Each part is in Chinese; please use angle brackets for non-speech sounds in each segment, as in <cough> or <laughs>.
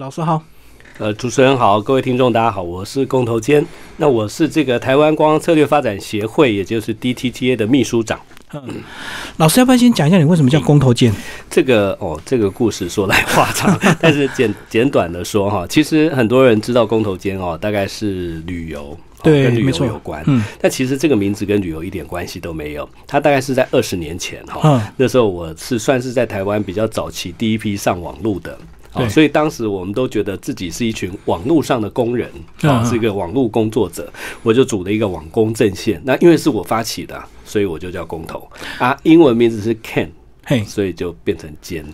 老师好，呃，主持人好，各位听众大家好，我是工头坚，那我是这个台湾观光策略发展协会，也就是 DTTA 的秘书长。老师要不要先讲一下你为什么叫工头剑？这个哦，这个故事说来话长，<laughs> 但是简简短的说哈，其实很多人知道工头坚哦，大概是旅游。对，跟旅游有关。嗯，但其实这个名字跟旅游一点关系都没有。它大概是在二十年前哈，嗯那时候我是算是在台湾比较早期第一批上网路的。所以当时我们都觉得自己是一群网络上的工人啊，嗯是一个网络工作者，我就组了一个网工阵线。那因为是我发起的啊，所以我就叫工头啊，英文名字是 Ken，嘿，所以就变成坚。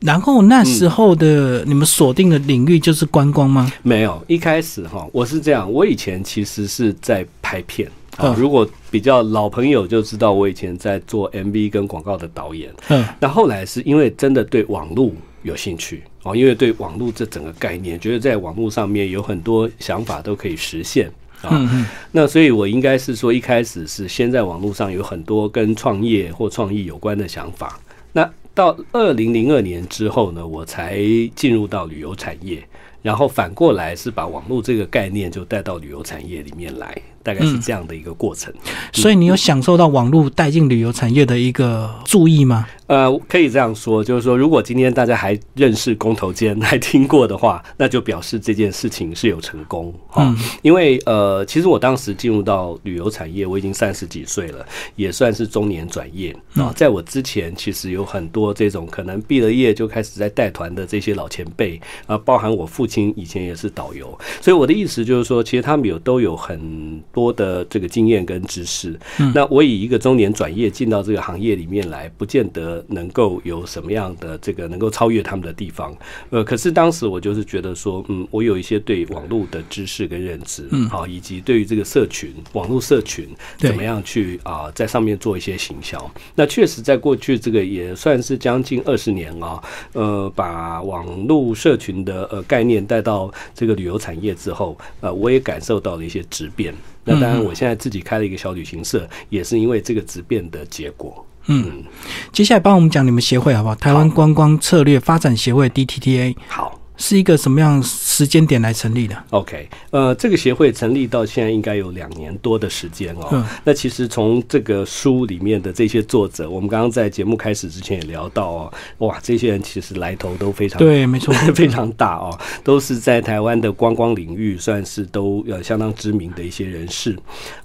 然后那时候的你们锁定的领域就是观光吗？没有，一开始哈，我是这样，我以前其实是在拍片。啊嗯，如果比较老朋友就知道，我以前在做 MV 跟广告的导演。嗯，那后来是因为真的对网络有兴趣哦，因为对网络这整个概念，觉得在网络上面有很多想法都可以实现啊。那所以我应该是说，一开始是先在网络上有很多跟创业或创意有关的想法。那到二零零二年之后呢，我才进入到旅游产业，然后反过来是把网络这个概念就带到旅游产业里面来，大概是这样的一个过程。所以你有享受到网络带进旅游产业的一个注意吗？呃，可以这样说，就是说，如果今天大家还认识公投监，还听过的话，那就表示这件事情是有成功哈、嗯因为呃，其实我当时进入到旅游产业，我已经三十几岁了，也算是中年转业啊。在我之前，其实有很多这种可能毕了业就开始在带团的这些老前辈啊，包含我父亲以前也是导游，所以我的意思就是说，其实他们有都有很多的这个经验跟知识。那我以一个中年转业进到这个行业里面来，不见得能够有什么样的这个能够超越他们的地方。呃，可是当时我就是觉得说，嗯，我有一些对网络的知识跟认知，嗯，好，以及对于这个社群、网络社群怎么样去啊、在上面做一些行销。那确实在过去这个也算是将近二十年啊，呃，把网络社群的呃概念带到这个旅游产业之后，呃，我也感受到了一些质变。那当然，我现在自己开了一个小旅行社，也是因为这个质变的结果。嗯，接下来帮我们讲你们协会好不好？台湾观光策略发展协会 DTTA 好。是一个什么样时间点来成立的？OK，呃，这个协会成立到现在应该有两年多的时间哦。嗯那其实从这个书里面的这些作者，我们刚刚在节目开始之前也聊到哦，哇，这些人其实来头都非常对，没错，<laughs> 非常大哦，都是在台湾的观光领域算是都呃相当知名的一些人士，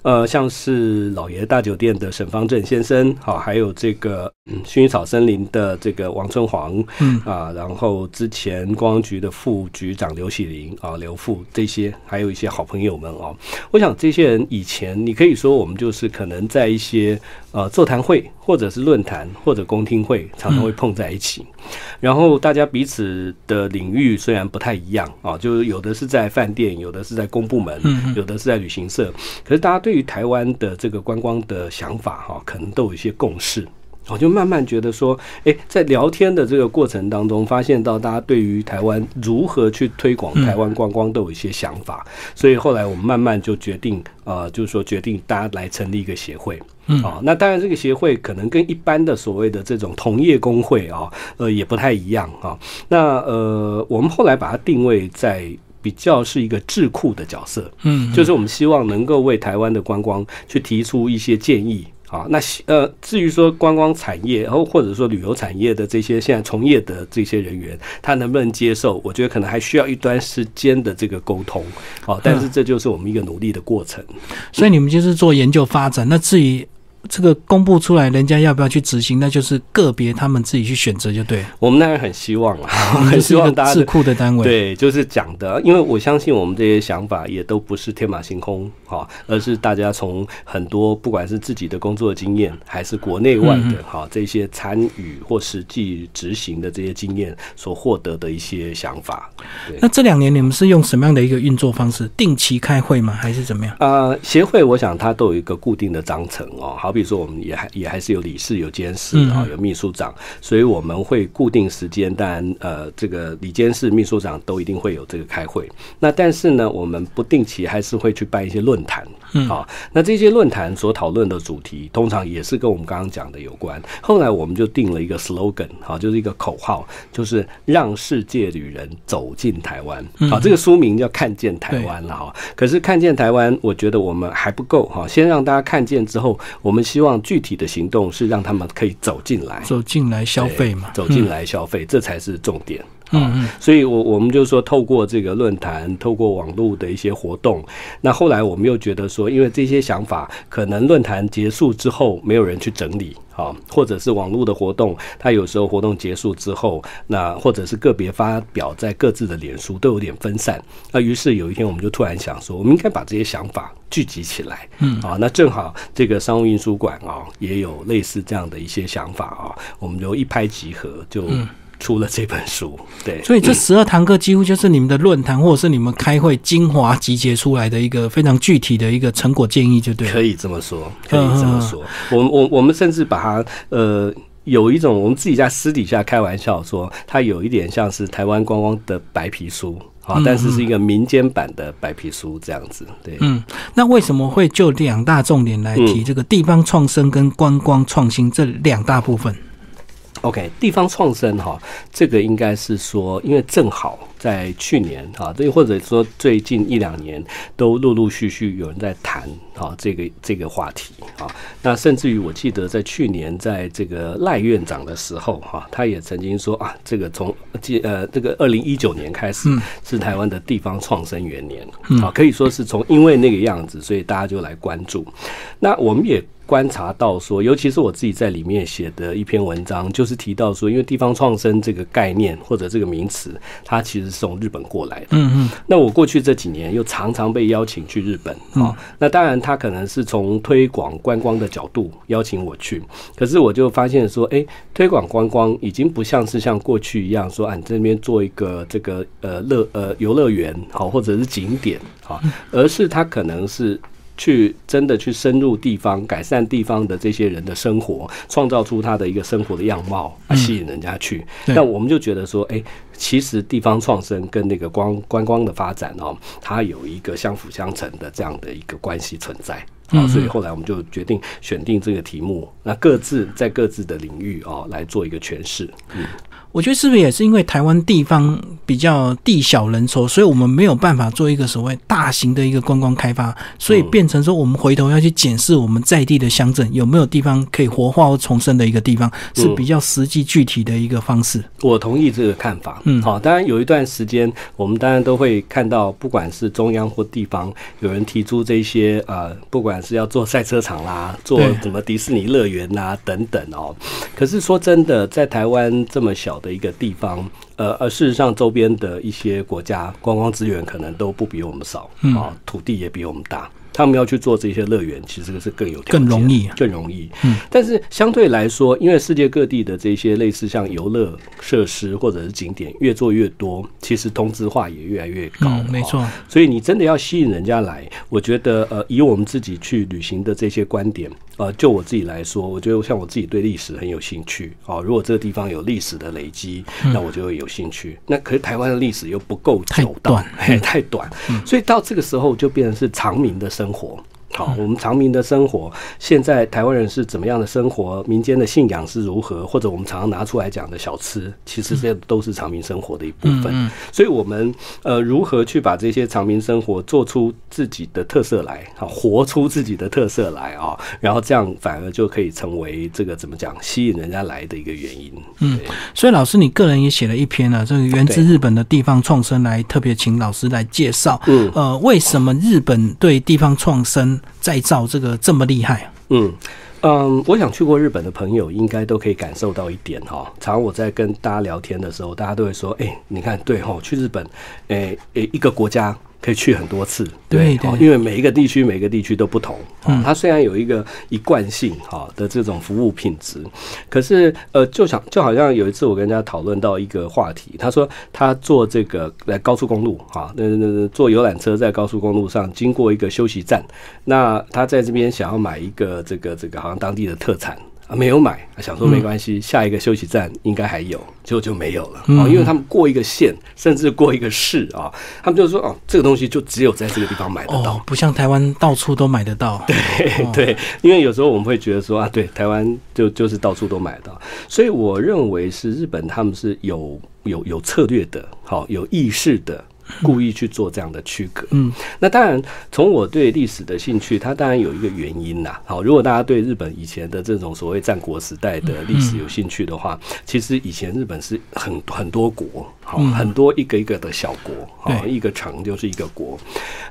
呃，像是老爷大酒店的沈方正先生，好、还有这个嗯薰衣草森林的这个王春煌，嗯啊，然后之前公安局的副局长刘喜林啊，刘副这些，还有一些好朋友们哦，我想这些人以前你可以说我们就是可能在一些呃座谈会或者是论坛或者公听会常常会碰在一起。然后大家彼此的领域虽然不太一样啊，就是有的是在饭店，有的是在公部门，有的是在旅行社，可是大家对于台湾的这个观光的想法哈、可能都有一些共识。我就慢慢觉得说，诶，在聊天的这个过程当中，发现到大家对于台湾如何去推广台湾观光都有一些想法，所以后来我们慢慢就决定，呃，就是说决定大家来成立一个协会。嗯啊，那当然这个协会可能跟一般的所谓的这种同业工会啊，呃，也不太一样啊。那呃，我们后来把它定位在。比较是一个智库的角色，嗯，就是我们希望能够为台湾的观光去提出一些建议。啊，那呃，至于说观光产业，然后或者说旅游产业的这些现在从业的这些人员，他能不能接受？我觉得可能还需要一段时间的这个沟通。好、但是这就是我们一个努力的过程。所以你们就是做研究发展。那至于这个公布出来，人家要不要去执行，那就是个别他们自己去选择就对。我们当然很希望啊，你 <laughs> 很希望大家智库的单位，，对，就是讲的，因为我相信我们这些想法也都不是天马行空哈，而是大家从很多不管是自己的工作经验，还是国内外嗯的哈这些参与或实际执行的这些经验所获得的一些想法。那这两年你们是用什么样的一个运作方式？定期开会吗？还是怎么样？呃，协会我想它都有一个固定的章程哦，好比说我们也还也还是有理事、有监事嗯啊、有秘书长，所以我们会固定时间，当然呃，这个理监事、秘书长都一定会有这个开会。那但是呢，我们不定期还是会去办一些论坛嗯好，那这些论坛所讨论的主题，通常也是跟我们刚刚讲的有关。后来我们就定了一个 slogan，好，就是一个口号，就是让世界旅人走进台湾。好，这个书名叫《看见台湾》了哈。可是看见台湾，我觉得我们还不够哈。先让大家看见之后，我们希望具体的行动是让他们可以走进来，走进来消费嘛，走进来消费，这才是重点。嗯嗯，所以我我们就说，透过这个论坛，透过网络的一些活动，那后来我们又觉得说，因为这些想法可能论坛结束之后没有人去整理，啊，或者是网络的活动，它有时候活动结束之后，那或者是个别发表在各自的脸书都有点分散，那于是有一天我们就突然想说，我们应该把这些想法聚集起来，嗯啊，那正好这个商务印书馆啊也有类似这样的一些想法啊，我们就一拍即合就。出了这本书，对，所以这十二堂课几乎就是你们的论坛或者是你们开会精华集结出来的一个非常具体的一个成果建议，就对。可以这么说，可以这么说。我们我我们甚至把它呃有一种我们自己在私底下开玩笑说，它有一点像是台湾观光的白皮书啊，但是是一个民间版的白皮书这样子。对，嗯，那为什么会就两大重点来提这个地方创生跟观光创新这两大部分？OK，地方创生哈，这个应该是说，因为正好在去年哈，这或者说最近一两年，都陆陆续续有人在谈哈这个这个话题啊。那甚至于我记得在去年，在这个赖院长的时候哈，他也曾经说啊，这个从记呃这个二零一九年开始是台湾的地方创生元年啊，可以说是从因为那个样子，所以大家就来关注。那我们也。观察到说，尤其是我自己在里面写的一篇文章，就是提到说，因为地方创生这个概念或者这个名词，它其实是从日本过来的。嗯嗯。那我过去这几年又常常被邀请去日本啊，那当然他可能是从推广观光的角度邀请我去，可是我就发现说，哎，推广观光已经不像是像过去一样说，啊，你这边做一个这个呃乐呃游乐园好，或者是景点好，而是它可能是。去真的去深入地方，改善地方的这些人的生活，创造出他的一个生活的样貌，吸引人家去。那我们就觉得说，哎，其实地方创生跟那个光观光的发展哦，它有一个相辅相成的这样的一个关系存在。啊，所以后来我们就决定选定这个题目，那各自在各自的领域啊来做一个诠释。嗯。我觉得是不是也是因为台湾地方比较地小人稠，所以我们没有办法做一个所谓大型的一个观光开发，所以变成说我们回头要去检视我们在地的乡镇有没有地方可以活化或重生的一个地方，是比较实际具体的一个方式。我同意这个看法。嗯，好，当然有一段时间，我们当然都会看到，不管是中央或地方，有人提出这些呃，不管是要做赛车场啦，做什么迪士尼乐园呐等等哦。可是说真的，在台湾这么小。的一个地方，呃，而事实上，周边的一些国家观光资源可能都不比我们少，啊，土地也比我们大。他们要去做这些乐园，其实是更有更容易，更容易。嗯，但是相对来说，因为世界各地的这些类似像游乐设施或者是景点越做越多，其实同质化也越来越高。没错，所以你真的要吸引人家来，我觉得呃，以我们自己去旅行的这些观点，呃，就我自己来说，我觉得像我自己对历史很有兴趣。哦，如果这个地方有历史的累积，那我就会有兴趣。那可是台湾的历史又不够太短，太短，所以到这个时候就变成是长民的生活。好，我们长民的生活，现在台湾人是怎么样的生活？民间的信仰是如何？或者我们常常拿出来讲的小吃，其实这都是长民生活的一部分。所以，我们呃，如何去把这些长民生活做出自己的特色来？啊，活出自己的特色来啊，然后这样反而就可以成为这个怎么讲，吸引人家来的一个原因。嗯，所以老师，你个人也写了一篇呢，这个源自日本的地方创生，来特别请老师来介绍。嗯，呃，为什么日本对地方创生？再造这个这么厉害？嗯嗯，我想去过日本的朋友应该都可以感受到一点哈。常我在跟大家聊天的时候，大家都会说：“哎，你看，对哈，去日本，哎哎，一个国家。”可以去很多次，对，因为每一个地区每个地区都不同。嗯，它虽然有一个一贯性哈的这种服务品质，可是呃，就想就好像有一次我跟人家讨论到一个话题，他说他坐这个在高速公路哈，那那坐游览车在高速公路上经过一个休息站，那他在这边想要买一个这个这个好像当地的特产。啊，没有买，想说没关系，下一个休息站应该还有，结果就没有了啊，因为他们过一个县，甚至过一个市啊，他们就说哦，这个东西就只有在这个地方买得到，不像台湾到处都买得到。<laughs> 对对，因为有时候我们会觉得说啊，对，台湾就就是到处都买得到，所以我认为是日本他们是有有有策略的，好有意识的。故意去做这样的区隔，嗯，那当然，从我对历史的兴趣，它当然有一个原因啦。好，如果大家对日本以前的这种所谓战国时代的历史有兴趣的话，其实以前日本是很很多国，好，很多一个一个的小国，好，一个城就是一个国。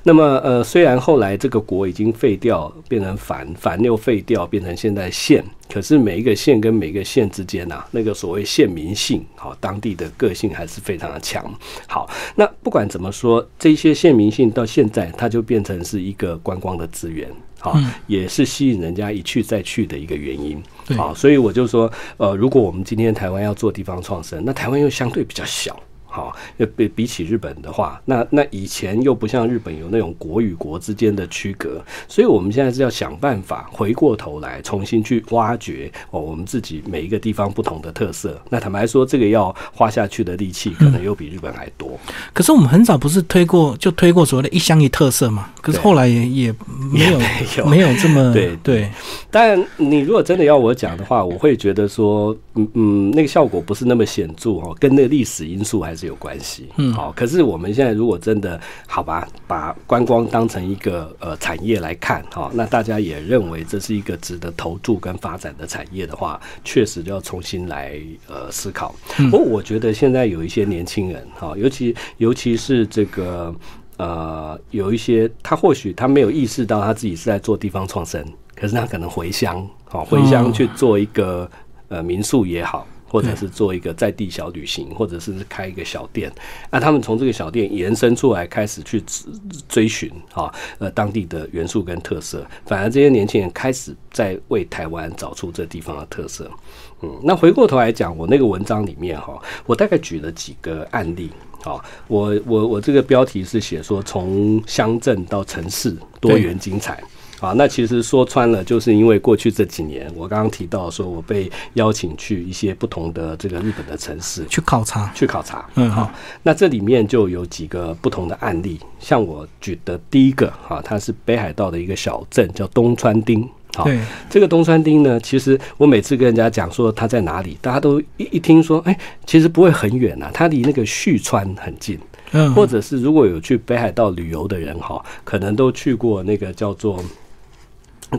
那么，呃，虽然后来这个国已经废掉，变成藩，藩又废掉，变成现在县。可是每一个县跟每个县之间呐，那个所谓县民性，好，当地的个性还是非常的强。好，那不管怎么说，这些县民性到现在，它就变成是一个观光的资源，好，也是吸引人家一去再去的一个原因。啊，所以我就说，呃，如果我们今天台湾要做地方创生，那台湾又相对比较小。好，要比比起日本的话，那那以前又不像日本有那种国与国之间的区隔，所以我们现在是要想办法回过头来重新去挖掘哦，我们自己每一个地方不同的特色。那坦白说，这个要花下去的力气可能又比日本还多。可是我们很早不是推过就推过所谓的一乡一特色嘛？可是后来也也没有没有这么 <laughs> 对对。但你如果真的要我讲的话，我会觉得说，嗯嗯，那个效果不是那么显著哦，跟那个历史因素还是。有关系，嗯，好。可是我们现在如果真的好吧，把观光当成一个呃产业来看，哈，那大家也认为这是一个值得投注跟发展的产业的话，确实就要重新来呃思考。不过我觉得现在有一些年轻人，哈，尤其尤其是这个呃，有一些他或许他没有意识到他自己是在做地方创生，可是他可能回乡，好回乡去做一个呃民宿也好。或者是做一个在地小旅行，或者是开一个小店，那他们从这个小店延伸出来，开始去追寻啊，呃，当地的元素跟特色。反而这些年轻人开始在为台湾找出这地方的特色。嗯，那回过头来讲，我那个文章里面哈，我大概举了几个案例。好，我我我这个标题是写说，从乡镇到城市，多元精彩。啊，那其实说穿了，就是因为过去这几年，我刚刚提到说，我被邀请去一些不同的这个日本的城市去考察，去考察。嗯，好，那这里面就有几个不同的案例，像我举的第一个，哈，它是北海道的一个小镇，叫东川町。好，这个东川町呢，其实我每次跟人家讲说它在哪里，大家都一一听说，哎，其实不会很远呐，它离那个旭川很近。嗯，或者是如果有去北海道旅游的人，哈，可能都去过那个叫做。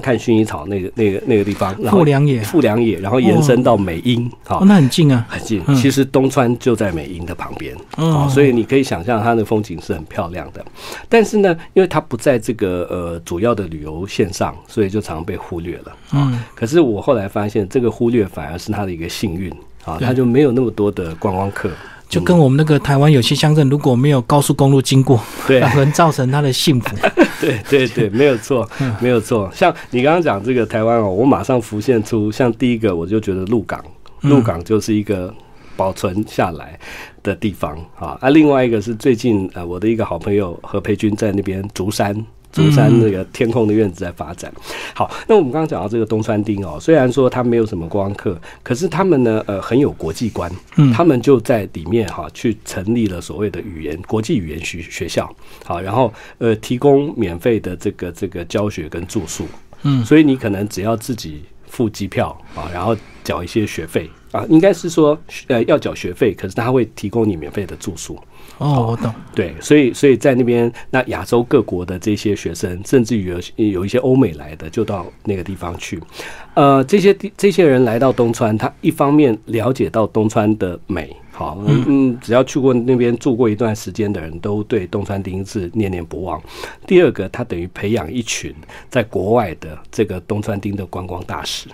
看薰衣草那个那个那个地方，富良野，富良野，然后延伸到美英，好，那很近啊，很近。其实东川就在美英的旁边，哦，所以你可以想象它的风景是很漂亮的。但是呢，因为它不在这个呃主要的旅游线上，所以就常被忽略了。嗯，可是我后来发现，这个忽略反而是它的一个幸运啊，它就没有那么多的观光客。就跟我们那个台湾有些乡镇，如果没有高速公路经过，对，<laughs> 可能造成他的幸福。<laughs> 对对对，没有错，没有错。像你刚刚讲这个台湾哦，我马上浮现出，像第一个我就觉得鹿港，鹿港就是一个保存下来的地方啊。啊，另外一个是最近呃，我的一个好朋友何培军在那边竹山。竹山那个天空的院子在发展。好，那我们刚刚讲到这个东川町哦，虽然说它没有什么观光客，可是他们呢，呃，很有国际观。嗯，他们就在里面哈，去成立了所谓的语言国际语言学学校。好，然后呃，提供免费的这个这个教学跟住宿。嗯，所以你可能只要自己付机票啊，然后缴一些学费啊，应该是说呃要缴学费，可是他会提供你免费的住宿。哦，我懂。对，所以所以在那边，那亚洲各国的这些学生，甚至于有有一些欧美来的，就到那个地方去。呃，这些这些人来到东川，他一方面了解到东川的美，好，嗯，只要去过那边住过一段时间的人都对东川町是念念不忘。第二个，他等于培养一群在国外的这个东川町的观光大使。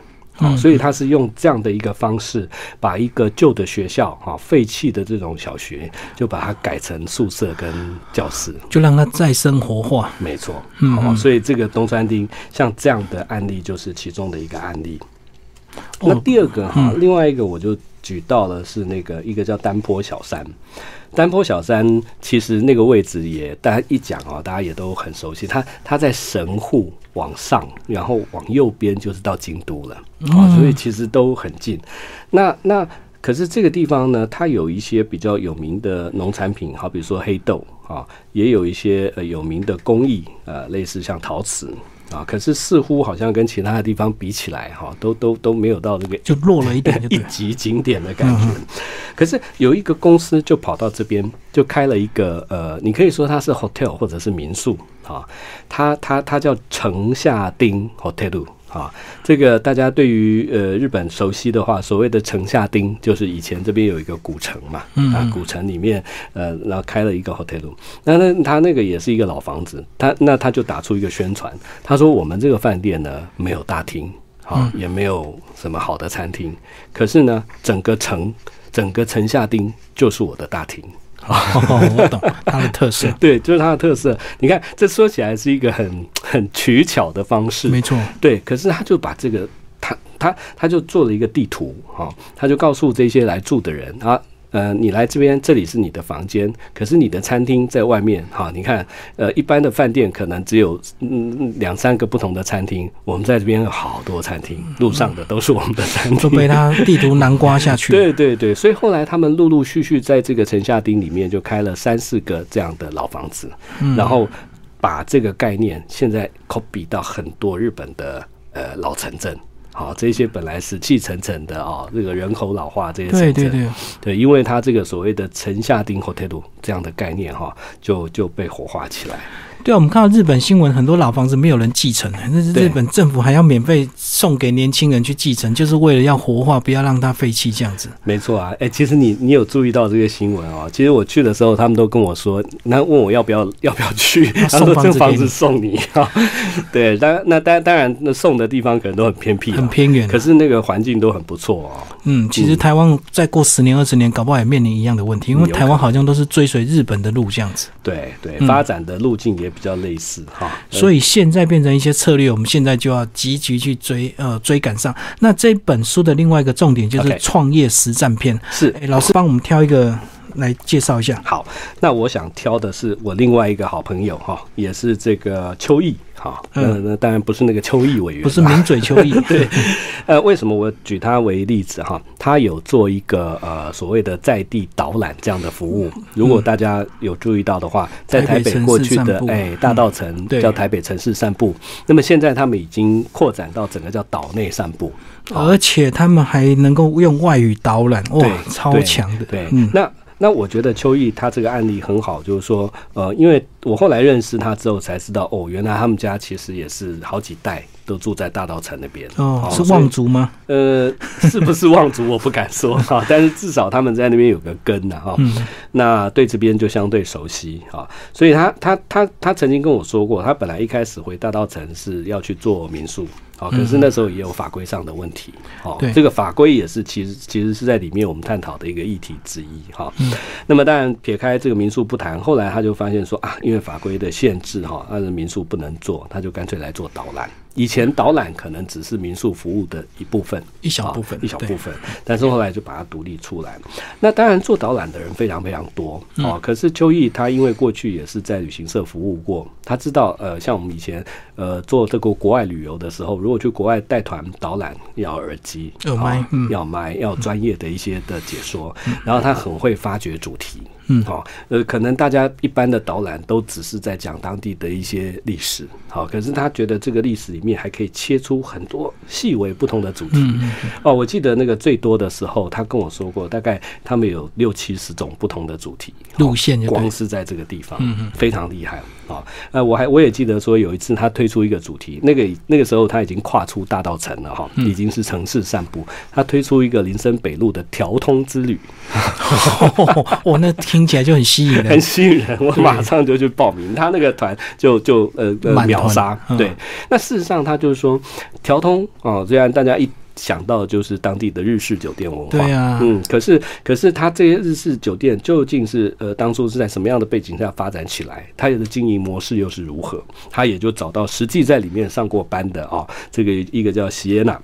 所以他是用这样的一个方式，把一个旧的学校哈废弃的这种小学，就把它改成宿舍跟教室，就让它再生活化。没错，嗯，所以这个东川町像这样的案例就是其中的一个案例。那第二个哈，另外一个我就举到了是那个一个叫丹坡小山。丹坡小山其实那个位置也大家一讲啊，大家也都很熟悉。它它在神户往上，然后往右边就是到京都了啊，所以其实都很近。那那可是这个地方呢，它有一些比较有名的农产品，好比如说黑豆啊，也有一些呃有名的工艺，呃，类似像陶瓷。啊，可是似乎好像跟其他的地方比起来，哈，都都都没有到这个就落了一点 <laughs> 一级景点的感觉。可是有一个公司就跑到这边，就开了一个呃，你可以说它是 hotel 或者是民宿啊，它它它叫城下町 hotel。啊，这个大家对于呃日本熟悉的话，所谓的城下町就是以前这边有一个古城嘛，啊，古城里面呃，然后开了一个 hotel，那那他那个也是一个老房子，他那他就打出一个宣传，他说我们这个饭店呢没有大厅，啊，也没有什么好的餐厅，可是呢整个城整个城下町就是我的大厅。哦，我懂它的特色，<laughs> 对，就是它的特色。你看，这说起来是一个很很取巧的方式，没错，对。可是他就把这个，他他他就做了一个地图，哈，他就告诉这些来住的人啊。呃，你来这边，这里是你的房间，可是你的餐厅在外面哈。你看，呃，一般的饭店可能只有嗯两三个不同的餐厅，我们在这边有好多餐厅，路上的都是我们的餐厅，都被他地图南刮下去。<laughs> 对对对，所以后来他们陆陆续续在这个城下町里面就开了三四个这样的老房子，然后把这个概念现在 copy 到很多日本的呃老城镇。好，这些本来死气沉沉的啊，这个人口老化这些对对对对，因为它这个所谓的城下町 hotel 这样的概念哈，就就被活化起来。对啊，我们看到日本新闻，很多老房子没有人继承，那是日本政府还要免费送给年轻人去继承，就是为了要活化，不要让它废弃这样子。没错啊，哎，其实你你有注意到这个新闻哦？其实我去的时候，他们都跟我说，那问我要不要 <laughs> 要不要去，他说这房子送你啊。<laughs> 对，当那当当然，那送的地方可能都很偏僻、很偏远，可是那个环境都很不错哦。嗯，其实台湾再过十年、二十年，搞不好也面临一样的问题，因为台湾好像都是追随日本的路这样子。对对，发展的路径也比较类似。哈，所以现在变成一些策略，我们现在就要积极去追呃追赶上。那这本书的另外一个重点就是创业实战篇。是，老师帮我们挑一个来介绍一下。好，那我想挑的是我另外一个好朋友哈，也是这个秋意。哈，嗯，那当然不是那个邱毅委员，不是名嘴邱毅。<laughs> 对，呃，为什么我举他为例子哈？他有做一个呃所谓的在地导览这样的服务。如果大家有注意到的话，在台北过去的哎大道城叫台北城市散步，那么现在他们已经扩展到整个叫岛内散步，而且他们还能够用外语导览，哇，超强的。对，那。那我觉得秋意他这个案例很好，就是说，呃，因为我后来认识他之后才知道，哦，原来他们家其实也是好几代都住在大道城那边。哦，是望族吗？呃，是不是望族我不敢说哈，但是至少他们在那边有个根呐哈。那对这边就相对熟悉哈，所以他他他他曾经跟我说过，他本来一开始回大道城是要去做民宿。好，可是那时候也有法规上的问题。哦，这个法规也是其实其实是在里面我们探讨的一个议题之一。哈，那么当然撇开这个民宿不谈，后来他就发现说啊，因为法规的限制哈，那民宿不能做，他就干脆来做导览。以前导览可能只是民宿服务的一部分，一小部分，一小部分。但是后来就把它独立出来。那当然做导览的人非常非常多哦。可是秋意他因为过去也是在旅行社服务过，他知道呃，像我们以前呃做这个国外旅游的时候，如果去国外带团导览，要耳机，要麦，要麦，要专业的一些的解说。然后他很会发掘主题。嗯，好，呃，可能大家一般的导览都只是在讲当地的一些历史，好，可是他觉得这个历史里面还可以切出很多细微不同的主题。哦，我记得那个最多的时候，他跟我说过，大概他们有六七十种不同的主题路线，光是在这个地方，非常厉害。啊，那，我还我也记得说有一次他推出一个主题，那个那个时候他已经跨出大道城了哈，已经是城市散步。他推出一个林森北路的调通之旅，<laughs> 哇，那听起来就很吸引人，<laughs> 很吸引人。我马上就去报名，他那个团就就呃秒杀。对，那事实上他就是说调通啊，虽然大家一。想到就是当地的日式酒店文化，嗯，可是可是它这些日式酒店究竟是呃当初是在什么样的背景下发展起来？它的经营模式又是如何？他也就找到实际在里面上过班的啊，这个一个叫席耶娜。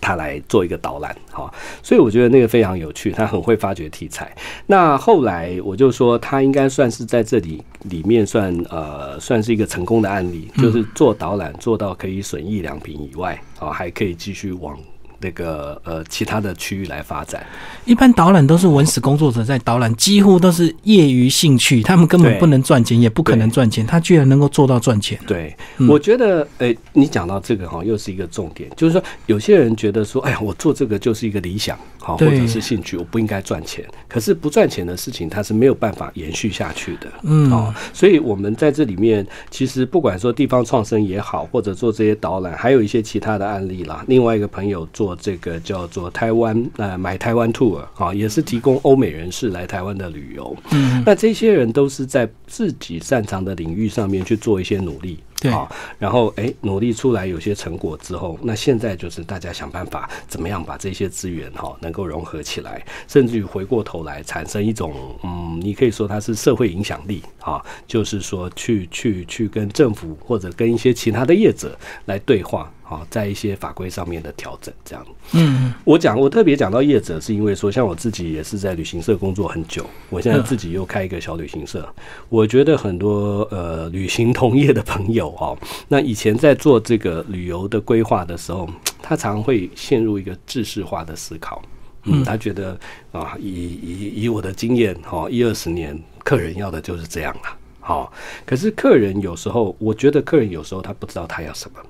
他来做一个导览，哈，所以我觉得那个非常有趣，他很会发掘题材。那后来我就说，他应该算是在这里里面算呃算是一个成功的案例，就是做导览做到可以损益两平以外，啊，还可以继续往。那个呃，其他的区域来发展。一般导览都是文史工作者在导览，几乎都是业余兴趣，他们根本不能赚钱，也不可能赚钱。他居然能够做到赚钱。对，我觉得，诶，你讲到这个哈，又是一个重点，就是说，有些人觉得说，哎呀，我做这个就是一个理想，好，或者是兴趣，我不应该赚钱。可是不赚钱的事情，它是没有办法延续下去的。嗯，哦，所以我们在这里面，其实不管说地方创生也好，或者做这些导览，还有一些其他的案例啦。另外一个朋友做。这个叫做台湾呃买台湾 tour 啊，也是提供欧美人士来台湾的旅游。嗯，那这些人都是在自己擅长的领域上面去做一些努力。对，然后哎，努力出来有些成果之后，那现在就是大家想办法怎么样把这些资源哈能够融合起来，甚至于回过头来产生一种嗯，你可以说它是社会影响力啊，就是说去去去跟政府或者跟一些其他的业者来对话。好，在一些法规上面的调整，这样。嗯，我讲，我特别讲到业者，是因为说，像我自己也是在旅行社工作很久，我现在自己又开一个小旅行社。我觉得很多呃旅行同业的朋友哈，那以前在做这个旅游的规划的时候，他常会陷入一个制式化的思考。嗯，他觉得啊，以以以我的经验哈，一二十年，客人要的就是这样了。好，可是客人有时候，我觉得客人有时候他不知道他要什么。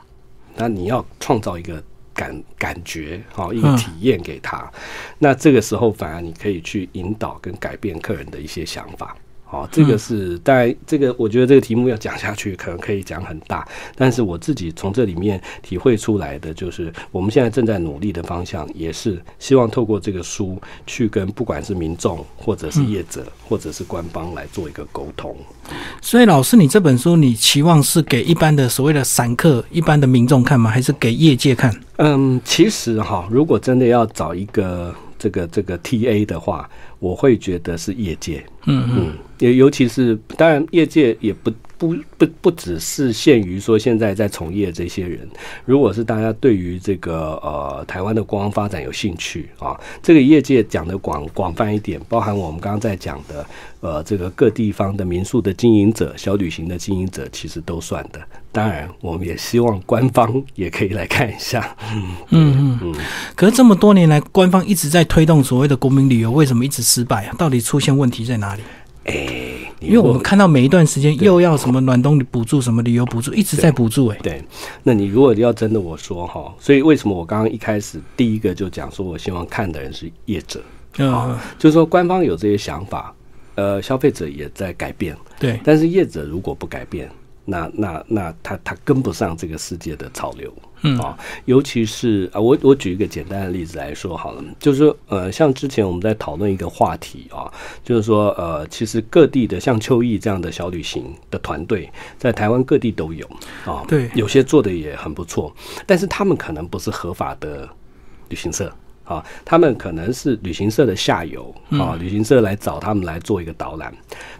那你要创造一个感感觉，好一个体验给他，那这个时候反而你可以去引导跟改变客人的一些想法。好，这个是当然，这个我觉得这个题目要讲下去，可能可以讲很大。但是我自己从这里面体会出来的，就是我们现在正在努力的方向，也是希望透过这个书去跟不管是民众，或者是业者，或者是官方来做一个沟通。所以，老师，你这本书你期望是给一般的所谓的散客、一般的民众看吗？还是给业界看？嗯，其实哈，如果真的要找一个这个这个 T A 的话。我会觉得是业界，嗯嗯，也尤其是当然，业界也不不不不只是限于说现在在从业这些人，如果是大家对于这个呃台湾的观光发展有兴趣啊，这个业界讲的广广泛一点，包含我们刚刚在讲的呃这个各地方的民宿的经营者、小旅行的经营者，其实都算的。当然，我们也希望官方也可以来看一下。嗯嗯嗯。可是这么多年来，官方一直在推动所谓的国民旅游，为什么一直失败啊？到底出现问题在哪里？哎，因为我们看到每一段时间又要什么暖冬补助、什么旅游补助，一直在补助。哎，对。那你如果要真的我说哈，所以为什么我刚刚一开始第一个就讲说，我希望看的人是业者啊，就是说官方有这些想法，呃，消费者也在改变。对。但是业者如果不改变，那那那他他跟不上这个世界的潮流，嗯啊，尤其是啊，我我举一个简单的例子来说好了，就是说呃，像之前我们在讨论一个话题啊，就是说呃，其实各地的像秋意这样的小旅行的团队，在台湾各地都有啊，对，有些做的也很不错，但是他们可能不是合法的旅行社。啊，他们可能是旅行社的下游啊，旅行社来找他们来做一个导览，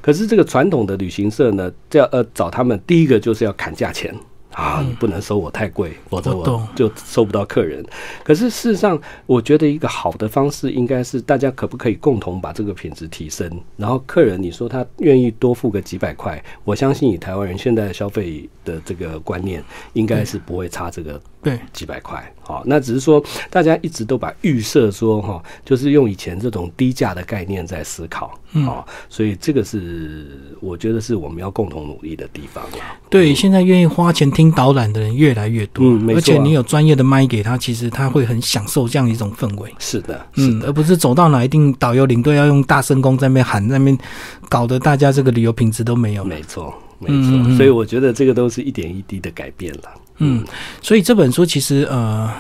可是这个传统的旅行社呢，要呃找他们，第一个就是要砍价钱。啊，你不能收我太贵，否则我就收不到客人。可是事实上，我觉得一个好的方式应该是大家可不可以共同把这个品质提升，然后客人你说他愿意多付个几百块，我相信以台湾人现在的消费的这个观念，应该是不会差这个对几百块。好，那只是说大家一直都把预设说哈，就是用以前这种低价的概念在思考。好，所以这个是我觉得是我们要共同努力的地方。对，现在愿意花钱听。导览的人越来越多，而且你有专业的麦给他，其实他会很享受这样一种氛围。是的，嗯，而不是走到哪一定导游领队要用大声公在那边喊，那边搞得大家这个旅游品质都没有。没错，没错。所以我觉得这个都是一点一滴的改变了。嗯，所以这本书其实呃，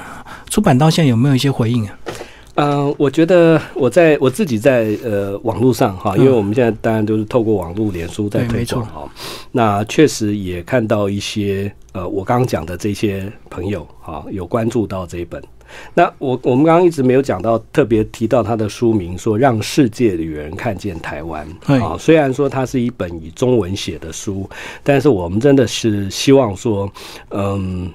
出版到现在有没有一些回应啊？嗯，我觉得我在我自己在呃网络上哈，因为我们现在当然都是透过网络、脸书在推广哈。那确实也看到一些呃，我刚刚讲的这些朋友哈，有关注到这一本。那我我们刚刚一直没有讲到，特别提到他的书名，说让世界的人看见台湾啊。虽然说它是一本以中文写的书，但是我们真的是希望说，嗯，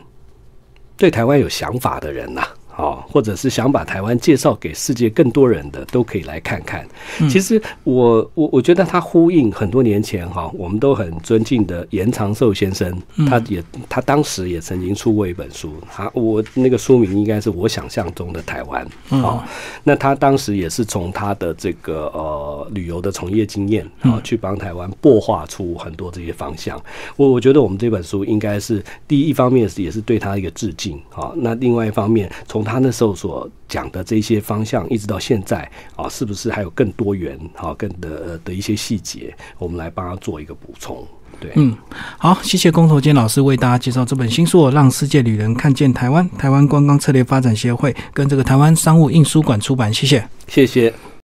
对台湾有想法的人呐。啊，或者是想把台湾介绍给世界更多人的，都可以来看看。其实我我我觉得他呼应很多年前哈，我们都很尊敬的严长寿先生，他也他当时也曾经出过一本书，他我那个书名应该是我想象中的台湾啊。那他当时也是从他的这个呃旅游的从业经验啊，去帮台湾擘画出很多这些方向。我我觉得我们这本书应该是第一方面是也是对他一个致敬啊。那另外一方面，从他那时候所讲的这些方向，一直到现在啊，是不是还有更多元啊、更的的一些细节，我们来帮他做一个补充？对，嗯，好，谢谢龚头坚老师为大家介绍这本新书《让世界旅人看见台湾》，台湾观光策略发展协会跟这个台湾商务印书馆出版，谢谢，谢谢。